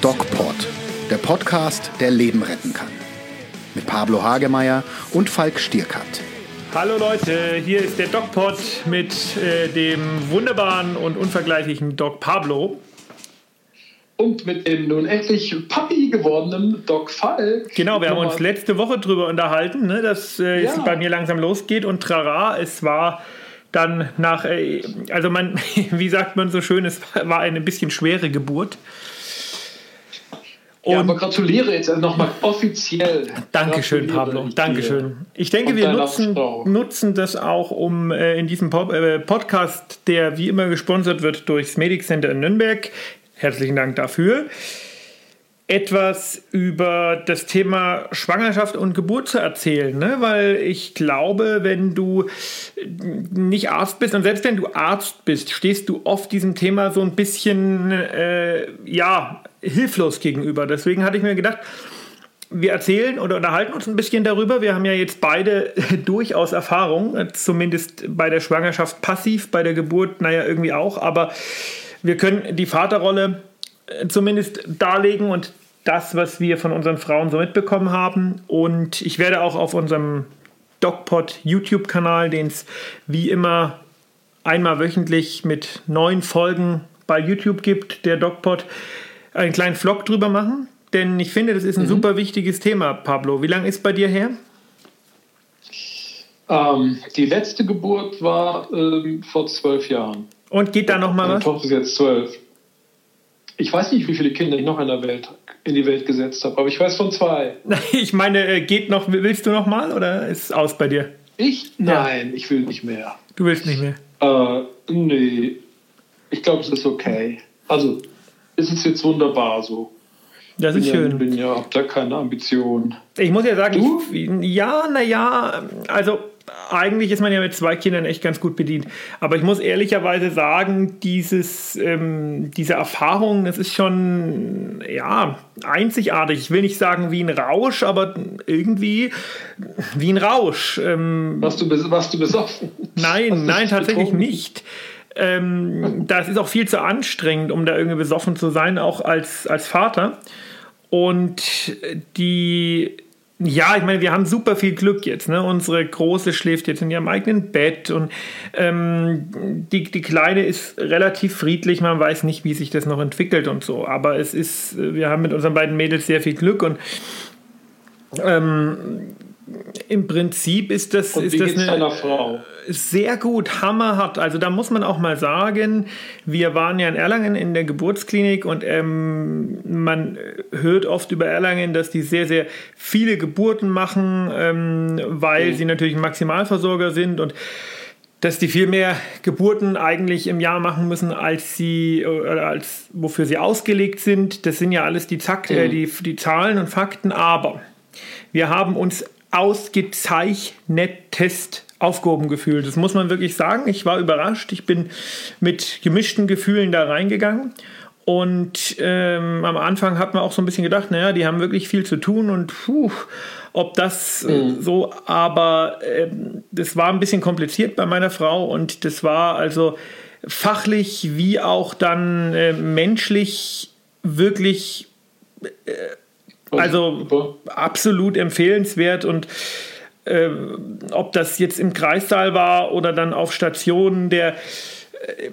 DocPod, der Podcast, der Leben retten kann. Mit Pablo Hagemeyer und Falk Stierkat. Hallo Leute, hier ist der DocPod mit äh, dem wunderbaren und unvergleichlichen Doc Pablo. Und mit dem nun endlich Papi gewordenen Doc Falk. Genau, wir haben uns letzte Woche drüber unterhalten, ne, dass äh, ja. es bei mir langsam losgeht und trara, es war dann nach, äh, also man, wie sagt man so schön, es war eine bisschen schwere Geburt. Und ja, aber gratuliere jetzt nochmal offiziell. Dankeschön, Pablo. Dankeschön. Ich denke, wir nutzen, nutzen das auch, um äh, in diesem Pop äh, Podcast, der wie immer gesponsert wird durchs Medic Center in Nürnberg, herzlichen Dank dafür, etwas über das Thema Schwangerschaft und Geburt zu erzählen, ne? weil ich glaube, wenn du nicht Arzt bist und selbst wenn du Arzt bist, stehst du oft diesem Thema so ein bisschen, äh, ja, hilflos gegenüber. Deswegen hatte ich mir gedacht, wir erzählen oder unterhalten uns ein bisschen darüber. Wir haben ja jetzt beide durchaus Erfahrung, zumindest bei der Schwangerschaft passiv, bei der Geburt, naja, irgendwie auch. Aber wir können die Vaterrolle äh, zumindest darlegen und das, was wir von unseren Frauen so mitbekommen haben. Und ich werde auch auf unserem DocPod YouTube-Kanal, den es wie immer einmal wöchentlich mit neuen Folgen bei YouTube gibt, der DocPod, einen kleinen Vlog drüber machen, denn ich finde, das ist ein mhm. super wichtiges Thema, Pablo. Wie lange ist bei dir her? Ähm, die letzte Geburt war ähm, vor zwölf Jahren. Und geht da noch mal Meine was? Tochter ist jetzt zwölf. Ich weiß nicht, wie viele Kinder ich noch in der Welt in die Welt gesetzt habe, aber ich weiß von zwei. Ich meine, äh, geht noch, willst du noch mal oder ist aus bei dir? Ich? Nein, ja. ich will nicht mehr. Du willst nicht mehr? Äh, nee. Ich glaube, es ist okay. Also, es ist jetzt wunderbar so. Das ist bin schön. Ja, bin ja, hab da keine Ambition. Ich muss ja sagen, du? Ich, ja, naja, also eigentlich ist man ja mit zwei Kindern echt ganz gut bedient. Aber ich muss ehrlicherweise sagen, dieses, ähm, diese Erfahrung, das ist schon ja, einzigartig. Ich will nicht sagen wie ein Rausch, aber irgendwie wie ein Rausch. Ähm, warst, du, warst du besoffen? Nein, nein, tatsächlich betrunken? nicht. Ähm, das ist auch viel zu anstrengend, um da irgendwie besoffen zu sein, auch als, als Vater. Und die, ja, ich meine, wir haben super viel Glück jetzt. Ne? Unsere Große schläft jetzt in ihrem eigenen Bett und ähm, die, die Kleine ist relativ friedlich. Man weiß nicht, wie sich das noch entwickelt und so. Aber es ist, wir haben mit unseren beiden Mädels sehr viel Glück und ähm, im Prinzip ist das, Und ist das eine sehr gut, hammerhart. Also da muss man auch mal sagen, wir waren ja in Erlangen in der Geburtsklinik und ähm, man hört oft über Erlangen, dass die sehr, sehr viele Geburten machen, ähm, weil mhm. sie natürlich Maximalversorger sind und dass die viel mehr Geburten eigentlich im Jahr machen müssen, als sie oder als wofür sie ausgelegt sind. Das sind ja alles die, Zack, äh, mhm. äh, die, die Zahlen und Fakten, aber wir haben uns ausgezeichnetest aufgehoben gefühlt. Das muss man wirklich sagen. Ich war überrascht. Ich bin mit gemischten Gefühlen da reingegangen. Und ähm, am Anfang hat man auch so ein bisschen gedacht, naja, die haben wirklich viel zu tun und puh, ob das äh, mhm. so, aber äh, das war ein bisschen kompliziert bei meiner Frau und das war also fachlich wie auch dann äh, menschlich wirklich äh, also absolut empfehlenswert und äh, ob das jetzt im Kreissaal war oder dann auf Stationen, der äh,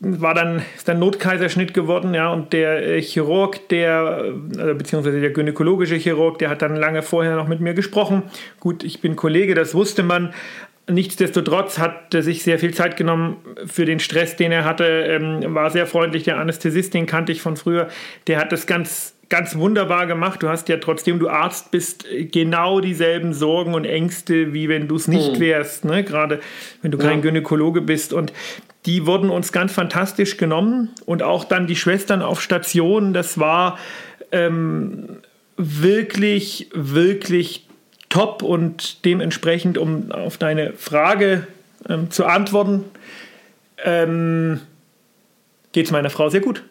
war dann ist dann Notkaiserschnitt geworden, ja, und der äh, Chirurg, der äh, beziehungsweise der gynäkologische Chirurg, der hat dann lange vorher noch mit mir gesprochen. Gut, ich bin Kollege, das wusste man. Nichtsdestotrotz hat er sich sehr viel Zeit genommen für den Stress, den er hatte. Ähm, war sehr freundlich. Der Anästhesist, den kannte ich von früher. Der hat das ganz ganz wunderbar gemacht. Du hast ja trotzdem, du Arzt bist, genau dieselben Sorgen und Ängste, wie wenn du es nicht mhm. wärst. Ne? Gerade wenn du kein ja. Gynäkologe bist. Und die wurden uns ganz fantastisch genommen. Und auch dann die Schwestern auf Station, das war ähm, wirklich, wirklich top. Und dementsprechend, um auf deine Frage ähm, zu antworten, ähm, geht es meiner Frau sehr gut.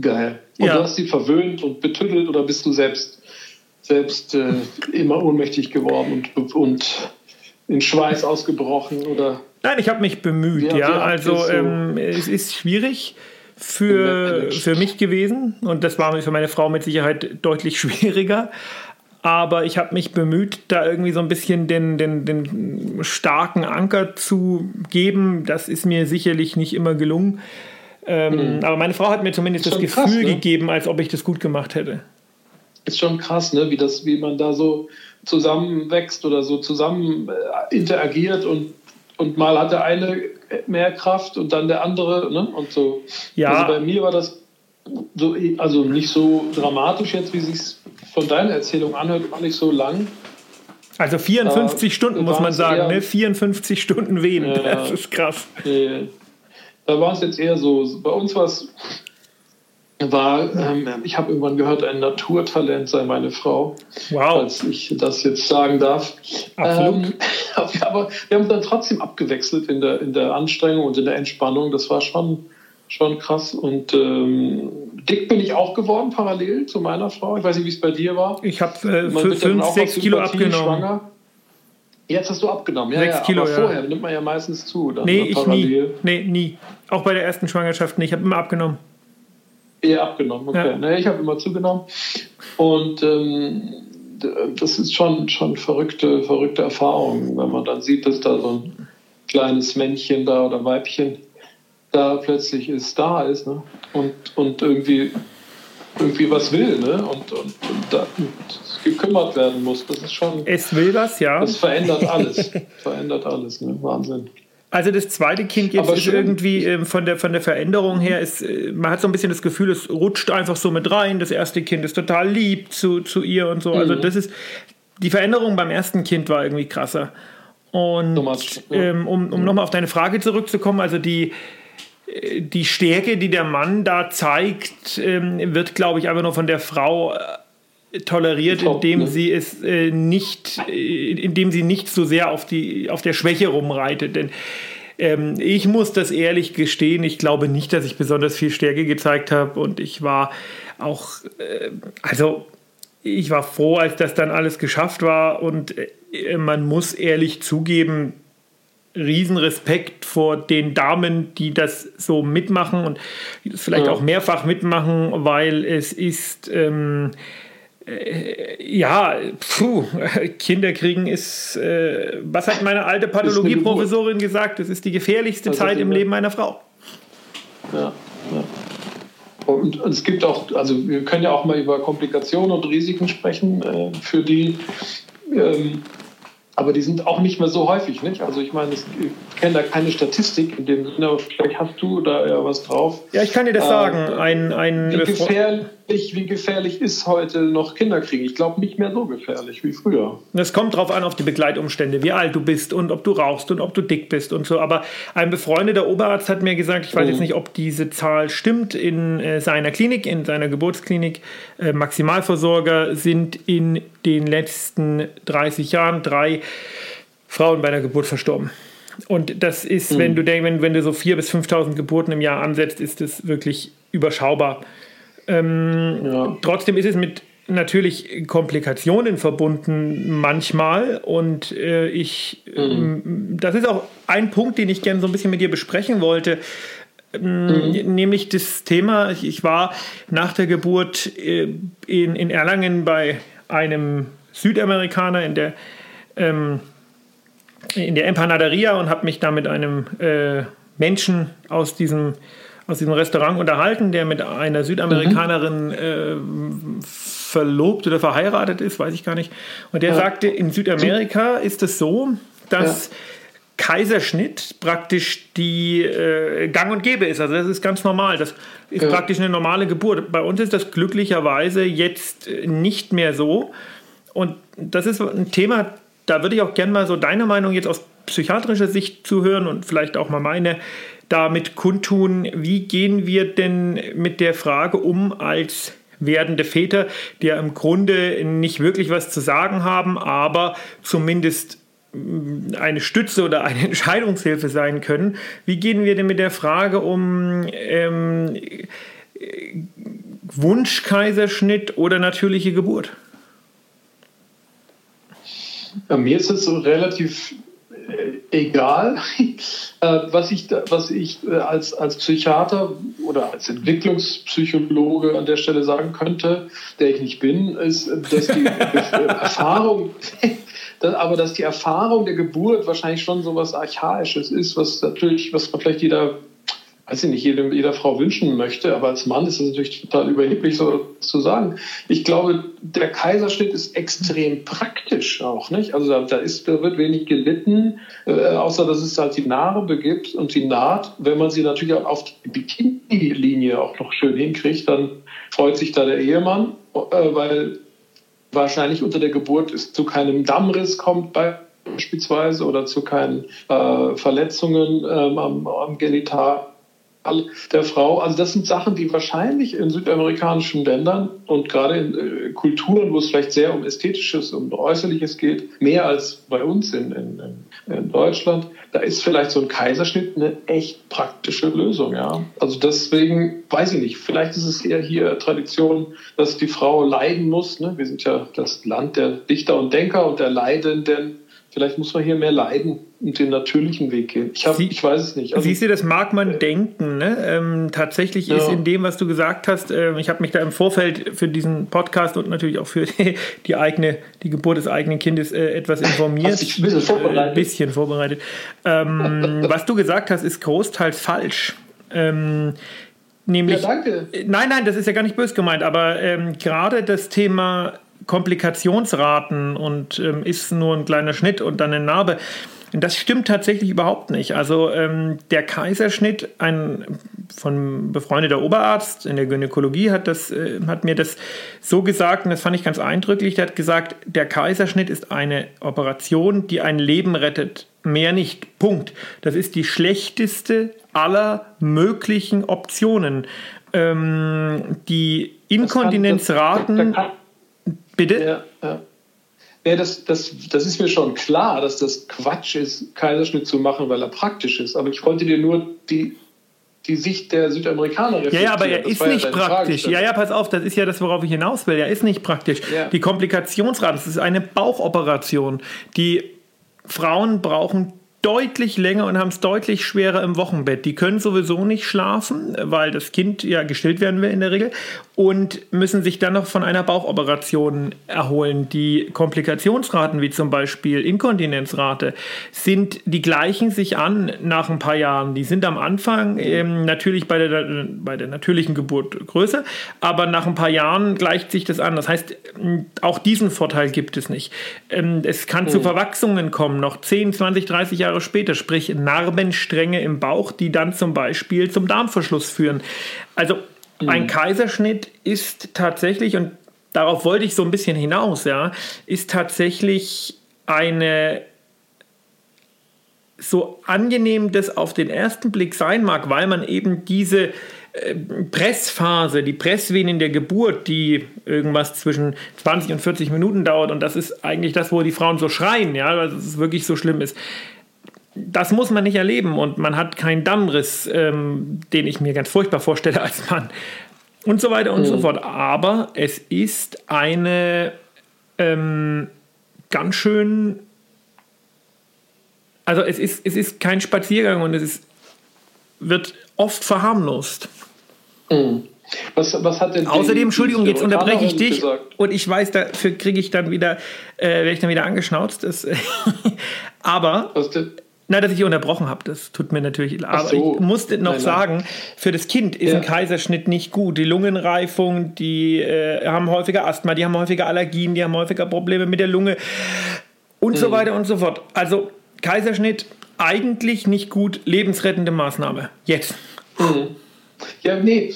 Geil. Und ja. du hast sie verwöhnt und betüttelt oder bist du selbst, selbst äh, immer ohnmächtig geworden und, und in Schweiß ausgebrochen oder? Nein, ich habe mich bemüht, ja. ja. Also so ähm, es ist schwierig für, für mich gewesen und das war für meine Frau mit Sicherheit deutlich schwieriger. Aber ich habe mich bemüht, da irgendwie so ein bisschen den, den, den starken Anker zu geben. Das ist mir sicherlich nicht immer gelungen. Ähm, mhm. Aber meine Frau hat mir zumindest das Gefühl krass, ne? gegeben, als ob ich das gut gemacht hätte. Ist schon krass, ne? wie, das, wie man da so zusammenwächst oder so zusammen äh, interagiert und, und mal hat der eine mehr Kraft und dann der andere ne? und so. Ja. Also bei mir war das so, also nicht so dramatisch jetzt, wie sich von deiner Erzählung anhört, war nicht so lang. Also 54 da Stunden muss man sagen, ne? 54 Stunden Wehen, ja, das ist krass. Nee. Da war es jetzt eher so, bei uns war es war, ähm, ich habe irgendwann gehört, ein Naturtalent sei meine Frau. Wow. Falls ich das jetzt sagen darf. Absolut. Ähm, aber wir haben dann trotzdem abgewechselt in der, in der Anstrengung und in der Entspannung. Das war schon, schon krass. Und ähm, dick bin ich auch geworden, parallel zu meiner Frau. Ich weiß nicht, wie es bei dir war. Ich habe äh, für 5, 6 Kilo abgenommen. Schwanger. Jetzt hast du abgenommen, ja, 6 ja Kilo, aber ja. vorher nimmt man ja meistens zu. Dann nee, ich nie. Nee, nie. Auch bei der ersten Schwangerschaft nicht. Ich habe immer abgenommen. Eher abgenommen, okay. Ja. Nee, ich habe immer zugenommen. Und ähm, das ist schon, schon verrückte, verrückte Erfahrung, wenn man dann sieht, dass da so ein kleines Männchen da oder Weibchen da plötzlich ist, da ist ne? und, und irgendwie, irgendwie was will ne? und, und, und, da, und gekümmert werden muss. Das ist schon. Es will was, ja. Das verändert alles. verändert alles, ne? Wahnsinn. Also das zweite Kind jetzt ist irgendwie äh, von, der, von der Veränderung her, ist, äh, man hat so ein bisschen das Gefühl, es rutscht einfach so mit rein. Das erste Kind ist total lieb zu, zu ihr und so. Also mhm. Also das ist, die Veränderung beim ersten Kind war irgendwie krasser. Und ähm, um, um nochmal auf deine Frage zurückzukommen, also die, die Stärke, die der Mann da zeigt, ähm, wird, glaube ich, einfach nur von der Frau äh, toleriert, Top, indem ne? sie es äh, nicht, äh, indem sie nicht so sehr auf die auf der Schwäche rumreitet. Denn ähm, ich muss das ehrlich gestehen, ich glaube nicht, dass ich besonders viel Stärke gezeigt habe und ich war auch, äh, also ich war froh, als das dann alles geschafft war und man muss ehrlich zugeben, Riesenrespekt vor den Damen, die das so mitmachen und vielleicht ja. auch mehrfach mitmachen, weil es ist ähm, äh, ja, puh, Kinder kriegen ist, äh, was hat meine alte Pathologieprofessorin gesagt? Das ist die gefährlichste also Zeit im Leben meiner Frau. Ja, ja. Und, und, es gibt auch, also wir können ja auch mal über Komplikationen und Risiken sprechen, äh, für die ähm, aber die sind auch nicht mehr so häufig, nicht? Also ich meine, ich kenne da keine Statistik in dem Sinne, aber vielleicht hast du da ja was drauf. Ja, ich kann dir das äh, sagen. Ein, ein wie, gefährlich, wie gefährlich ist heute noch Kinderkriegen? Ich glaube nicht mehr so gefährlich wie früher. Es kommt drauf an, auf die Begleitumstände, wie alt du bist und ob du rauchst und ob du dick bist und so. Aber ein befreundeter Oberarzt hat mir gesagt, ich weiß mhm. jetzt nicht, ob diese Zahl stimmt, in äh, seiner Klinik, in seiner Geburtsklinik, äh, Maximalversorger sind in den letzten 30 Jahren drei Frauen bei der Geburt verstorben. Und das ist, mhm. wenn du denkst, wenn, wenn du so 4.000 bis 5.000 Geburten im Jahr ansetzt, ist das wirklich überschaubar. Ähm, ja. Trotzdem ist es mit natürlich Komplikationen verbunden manchmal und äh, ich, mhm. ähm, das ist auch ein Punkt, den ich gerne so ein bisschen mit dir besprechen wollte. Ähm, mhm. Nämlich das Thema, ich war nach der Geburt äh, in, in Erlangen bei einem Südamerikaner in der ähm, in der Empanaderia und habe mich da mit einem äh, Menschen aus diesem, aus diesem Restaurant unterhalten, der mit einer Südamerikanerin mhm. äh, verlobt oder verheiratet ist, weiß ich gar nicht. Und der ja. sagte, in Südamerika ist es so, dass ja. Kaiserschnitt praktisch die äh, Gang und Gäbe ist. Also das ist ganz normal. Das ist ja. praktisch eine normale Geburt. Bei uns ist das glücklicherweise jetzt nicht mehr so. Und das ist ein Thema, da würde ich auch gerne mal so deine Meinung jetzt aus psychiatrischer Sicht zuhören und vielleicht auch mal meine damit kundtun. Wie gehen wir denn mit der Frage um als werdende Väter, die ja im Grunde nicht wirklich was zu sagen haben, aber zumindest mm, eine Stütze oder eine Entscheidungshilfe sein können. Wie gehen wir denn mit der Frage um ähm, Wunschkaiserschnitt oder natürliche Geburt? Bei mir ist es so relativ egal. Äh, was ich, was ich äh, als, als Psychiater oder als Entwicklungspsychologe an der Stelle sagen könnte, der ich nicht bin, ist, dass die Erfahrung, aber dass die Erfahrung der Geburt wahrscheinlich schon so was Archaisches ist, was natürlich, was man vielleicht jeder weiß ich nicht, jede, jeder Frau wünschen möchte, aber als Mann ist es natürlich total überheblich, so zu sagen. Ich glaube, der Kaiserschnitt ist extrem praktisch auch, nicht? Also da, da ist, da wird wenig gelitten, äh, außer dass es halt die Narbe gibt und die Naht. Wenn man sie natürlich auch auf die Bikini-Linie auch noch schön hinkriegt, dann freut sich da der Ehemann, äh, weil wahrscheinlich unter der Geburt es zu keinem Dammriss kommt beispielsweise oder zu keinen äh, Verletzungen ähm, am, am Genital der Frau. Also das sind Sachen, die wahrscheinlich in südamerikanischen Ländern und gerade in äh, Kulturen, wo es vielleicht sehr um Ästhetisches, um Äußerliches geht, mehr als bei uns in, in, in Deutschland, da ist vielleicht so ein Kaiserschnitt eine echt praktische Lösung. Ja? Also deswegen weiß ich nicht, vielleicht ist es eher hier Tradition, dass die Frau leiden muss. Ne? Wir sind ja das Land der Dichter und Denker und der Leidenden. Vielleicht muss man hier mehr leiden und den natürlichen Weg gehen. Ich, hab, Sie, ich weiß es nicht. Also, siehst du, das mag man äh, denken. Ne? Ähm, tatsächlich ja. ist in dem, was du gesagt hast, äh, ich habe mich da im Vorfeld für diesen Podcast und natürlich auch für die eigene, die Geburt des eigenen Kindes äh, etwas informiert. Hast dich ein bisschen vorbereitet. Ein bisschen vorbereitet. Ähm, was du gesagt hast, ist großteils falsch. Ähm, nämlich, ja, danke. Nein, nein, das ist ja gar nicht böse gemeint, aber ähm, gerade das Thema Komplikationsraten und ähm, ist nur ein kleiner Schnitt und dann eine Narbe das stimmt tatsächlich überhaupt nicht. Also ähm, der Kaiserschnitt, ein von befreundeter Oberarzt in der Gynäkologie hat, das, äh, hat mir das so gesagt und das fand ich ganz eindrücklich. Der hat gesagt, der Kaiserschnitt ist eine Operation, die ein Leben rettet. Mehr nicht. Punkt. Das ist die schlechteste aller möglichen Optionen. Ähm, die Inkontinenzraten. Bitte? Ja, ja. Ja, das, das, das ist mir schon klar, dass das Quatsch ist, Kaiserschnitt zu machen, weil er praktisch ist. Aber ich wollte dir nur die, die Sicht der Südamerikaner reflektieren. Ja, ja, aber er das ist nicht ja praktisch. Ja, ja, pass auf, das ist ja das, worauf ich hinaus will. Er ist nicht praktisch. Ja. Die Komplikationsrate, das ist eine Bauchoperation. Die Frauen brauchen deutlich länger und haben es deutlich schwerer im Wochenbett. Die können sowieso nicht schlafen, weil das Kind ja gestillt werden will in der Regel und müssen sich dann noch von einer Bauchoperation erholen. Die Komplikationsraten, wie zum Beispiel Inkontinenzrate, sind die gleichen sich an nach ein paar Jahren. Die sind am Anfang ähm, natürlich bei der, bei der natürlichen Geburt größer, aber nach ein paar Jahren gleicht sich das an. Das heißt, auch diesen Vorteil gibt es nicht. Ähm, es kann mhm. zu Verwachsungen kommen, noch 10, 20, 30 Jahre Jahre später, sprich Narbenstränge im Bauch, die dann zum Beispiel zum Darmverschluss führen. Also mhm. ein Kaiserschnitt ist tatsächlich, und darauf wollte ich so ein bisschen hinaus, ja, ist tatsächlich eine so angenehm das auf den ersten Blick sein mag, weil man eben diese äh, Pressphase, die Pressvenen der Geburt, die irgendwas zwischen 20 und 40 Minuten dauert, und das ist eigentlich das, wo die Frauen so schreien, ja, weil es wirklich so schlimm ist das muss man nicht erleben und man hat keinen Dammriss, ähm, den ich mir ganz furchtbar vorstelle als Mann. Und so weiter und mhm. so fort. Aber es ist eine ähm, ganz schön. Also es ist, es ist kein Spaziergang und es ist, wird oft verharmlost. Mhm. Was, was hat denn Außerdem, Entschuldigung, jetzt unterbreche ich dich gesagt? und ich weiß, dafür kriege ich dann wieder, äh, werde ich dann wieder angeschnauzt. Das, aber? Nein, dass ich unterbrochen habe, das tut mir natürlich. Aber so. ich musste noch nein, sagen, nein. für das Kind ist ja. ein Kaiserschnitt nicht gut. Die Lungenreifung, die äh, haben häufiger Asthma, die haben häufiger Allergien, die haben häufiger Probleme mit der Lunge und mhm. so weiter und so fort. Also Kaiserschnitt eigentlich nicht gut, lebensrettende Maßnahme. Jetzt. Mhm. Ja, nee,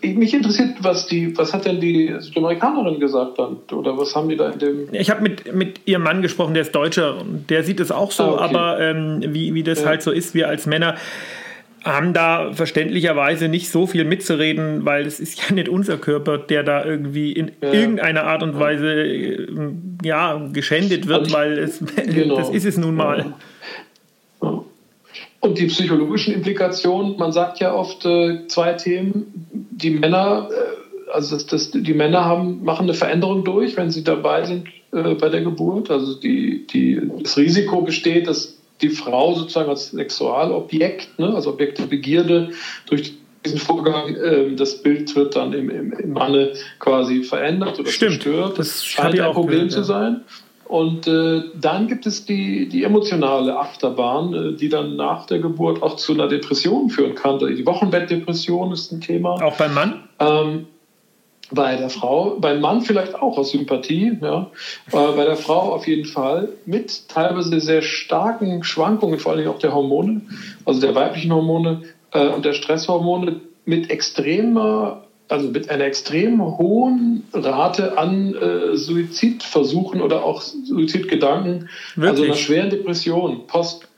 ich, mich interessiert, was die, was hat denn die Südamerikanerin gesagt dann? Oder was haben die da in dem. Ich habe mit, mit ihrem Mann gesprochen, der ist Deutscher und der sieht es auch so, ah, okay. aber ähm, wie, wie das ja. halt so ist, wir als Männer haben da verständlicherweise nicht so viel mitzureden, weil es ist ja nicht unser Körper, der da irgendwie in ja. irgendeiner Art und Weise äh, ja, geschändet wird, also, weil es, genau. das ist es nun mal. Und die psychologischen Implikationen, man sagt ja oft äh, zwei Themen. Die Männer, äh, also das, das, die Männer haben, machen eine Veränderung durch, wenn sie dabei sind äh, bei der Geburt. Also die, die, das Risiko besteht, dass die Frau sozusagen als Sexualobjekt, ne, als Objekt der Begierde durch diesen Vorgang, äh, das Bild wird dann im, im, im Manne quasi verändert oder Stimmt, zerstört. Das scheint ein Problem gehört, zu sein. Und äh, dann gibt es die, die emotionale Achterbahn, äh, die dann nach der Geburt auch zu einer Depression führen kann. Die Wochenbettdepression ist ein Thema. Auch beim Mann? Ähm, bei der Frau, beim Mann vielleicht auch aus Sympathie, ja. Äh, bei der Frau auf jeden Fall mit teilweise sehr starken Schwankungen, vor allem auch der Hormone, also der weiblichen Hormone äh, und der Stresshormone mit extremer also mit einer extrem hohen Rate an äh, Suizidversuchen oder auch Suizidgedanken, Wirklich? also einer schweren Depression, post,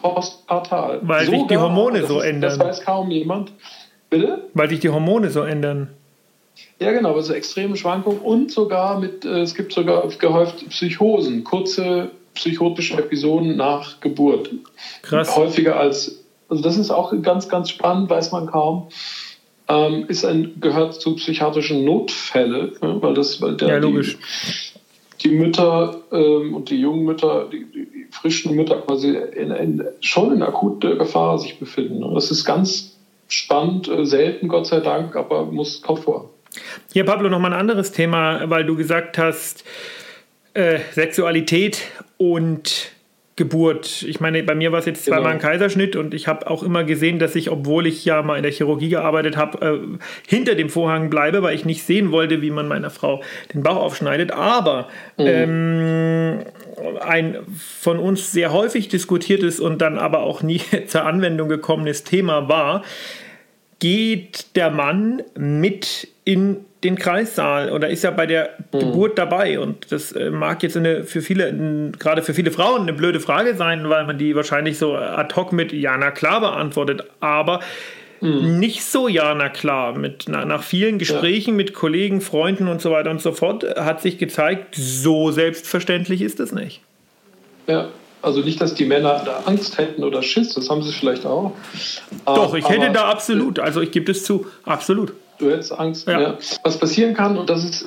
postpartal. Weil Sogar, sich die Hormone so ist, ändern. Das weiß kaum jemand. Bitte? Weil sich die Hormone so ändern. Ja, genau, also extreme Schwankungen und sogar mit, äh, es gibt sogar gehäuft Psychosen, kurze psychotische Episoden nach Geburt. Krass. Häufiger als, also das ist auch ganz, ganz spannend, weiß man kaum ähm, ist ein, gehört zu psychiatrischen Notfälle, ja, weil das, weil der, ja, logisch. Die, die Mütter ähm, und die jungen Mütter, die, die frischen Mütter quasi in, in, schon in akuter Gefahr sich befinden. Und das ist ganz spannend, äh, selten, Gott sei Dank, aber muss kommt vor. Hier, Pablo, noch mal ein anderes Thema, weil du gesagt hast, äh, Sexualität und Geburt. Ich meine, bei mir war es jetzt zweimal genau. ein Kaiserschnitt und ich habe auch immer gesehen, dass ich, obwohl ich ja mal in der Chirurgie gearbeitet habe, äh, hinter dem Vorhang bleibe, weil ich nicht sehen wollte, wie man meiner Frau den Bauch aufschneidet. Aber mhm. ähm, ein von uns sehr häufig diskutiertes und dann aber auch nie zur Anwendung gekommenes Thema war, geht der Mann mit in den Kreissaal oder ist ja bei der mhm. Geburt dabei. Und das äh, mag jetzt eine, für viele, gerade für viele Frauen eine blöde Frage sein, weil man die wahrscheinlich so ad hoc mit Ja, na klar beantwortet. Aber mhm. nicht so Ja, na klar. Mit, na, nach vielen Gesprächen ja. mit Kollegen, Freunden und so weiter und so fort hat sich gezeigt, so selbstverständlich ist es nicht. Ja, also nicht, dass die Männer da Angst hätten oder Schiss, das haben sie vielleicht auch. Doch, ich hätte da absolut, also ich gebe es zu, absolut. Du hättest Angst. Ja. Ja. Was passieren kann, und das ist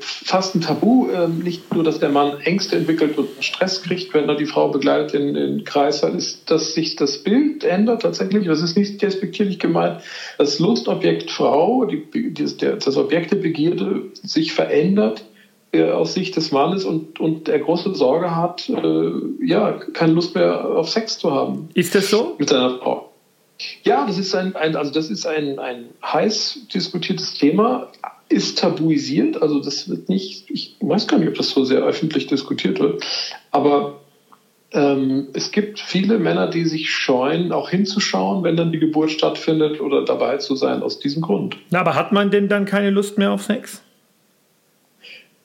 fast ein Tabu, ähm, nicht nur, dass der Mann Ängste entwickelt und Stress kriegt, wenn er die Frau begleitet in den Kreis hat, ist, dass sich das Bild ändert tatsächlich. Das ist nicht despektierlich gemeint. Das Lustobjekt Frau, die, das Objekt der Begierde sich verändert äh, aus Sicht des Mannes und, und der große Sorge hat, äh, ja, keine Lust mehr auf Sex zu haben. Ist das so? Mit seiner Frau. Ja, das ist ein, ein also das ist ein, ein heiß diskutiertes Thema, ist tabuisiert. Also das wird nicht, ich weiß gar nicht, ob das so sehr öffentlich diskutiert wird, aber ähm, es gibt viele Männer, die sich scheuen, auch hinzuschauen, wenn dann die Geburt stattfindet oder dabei zu sein, aus diesem Grund. Na, aber hat man denn dann keine Lust mehr auf Sex?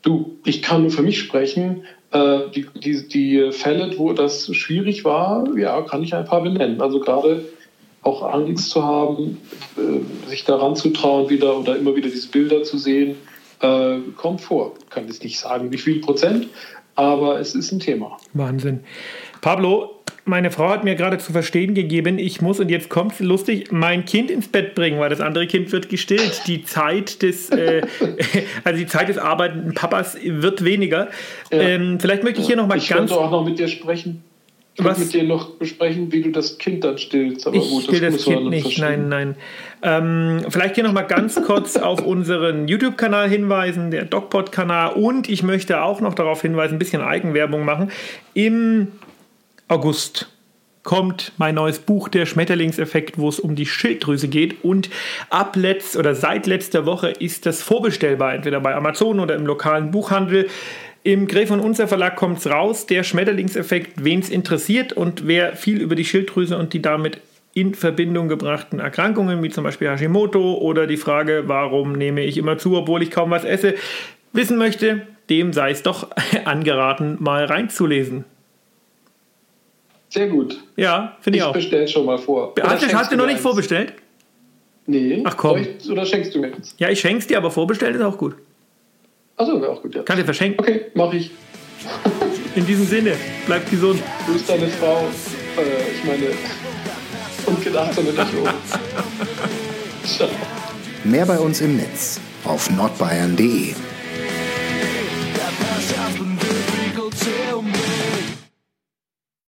Du, ich kann nur für mich sprechen. Äh, die, die, die Fälle, wo das schwierig war, ja, kann ich ein paar benennen. Also gerade auch Angst zu haben, äh, sich daran zu trauen wieder oder immer wieder diese Bilder zu sehen, äh, kommt vor. Ich kann jetzt nicht sagen, wie viel Prozent, aber es ist ein Thema. Wahnsinn. Pablo, meine Frau hat mir gerade zu verstehen gegeben, ich muss, und jetzt kommt es lustig, mein Kind ins Bett bringen, weil das andere Kind wird gestillt. Die Zeit des, äh, also die Zeit des arbeitenden Papas wird weniger. Ja. Ähm, vielleicht möchte ich hier noch mal ich ganz... Ich auch noch mit dir sprechen. Ich was? mit dir noch besprechen, wie du das Kind dann stillst. Aber ich gut, das, das Kind nicht, nein, nein. Ähm, vielleicht hier noch mal ganz kurz auf unseren YouTube-Kanal hinweisen, der DocPod-Kanal. Und ich möchte auch noch darauf hinweisen, ein bisschen Eigenwerbung machen. Im August kommt mein neues Buch Der Schmetterlingseffekt, wo es um die Schilddrüse geht und ab letzt oder seit letzter Woche ist das vorbestellbar, entweder bei Amazon oder im lokalen Buchhandel. Im Gräf und Unser Verlag kommt es raus, der Schmetterlingseffekt, wen es interessiert und wer viel über die Schilddrüse und die damit in Verbindung gebrachten Erkrankungen, wie zum Beispiel Hashimoto oder die Frage, warum nehme ich immer zu, obwohl ich kaum was esse, wissen möchte, dem sei es doch angeraten, mal reinzulesen. Sehr gut. Ja, finde ich, ich auch. Ich bestelle schon mal vor. Hast, du, hast du noch nicht eins? vorbestellt? Nee. Ach komm. Ich, oder schenkst du mir jetzt? Ja, ich schenk's dir, aber vorbestellt ist auch gut. Achso, wäre auch gut. Ja. Kann dir verschenken. Okay, mache ich. In diesem Sinne, bleib gesund. Du bist deine Frau. Äh, ich meine, und gedacht, sondern nicht uns. Ciao. Mehr bei uns im Netz auf nordbayern.de.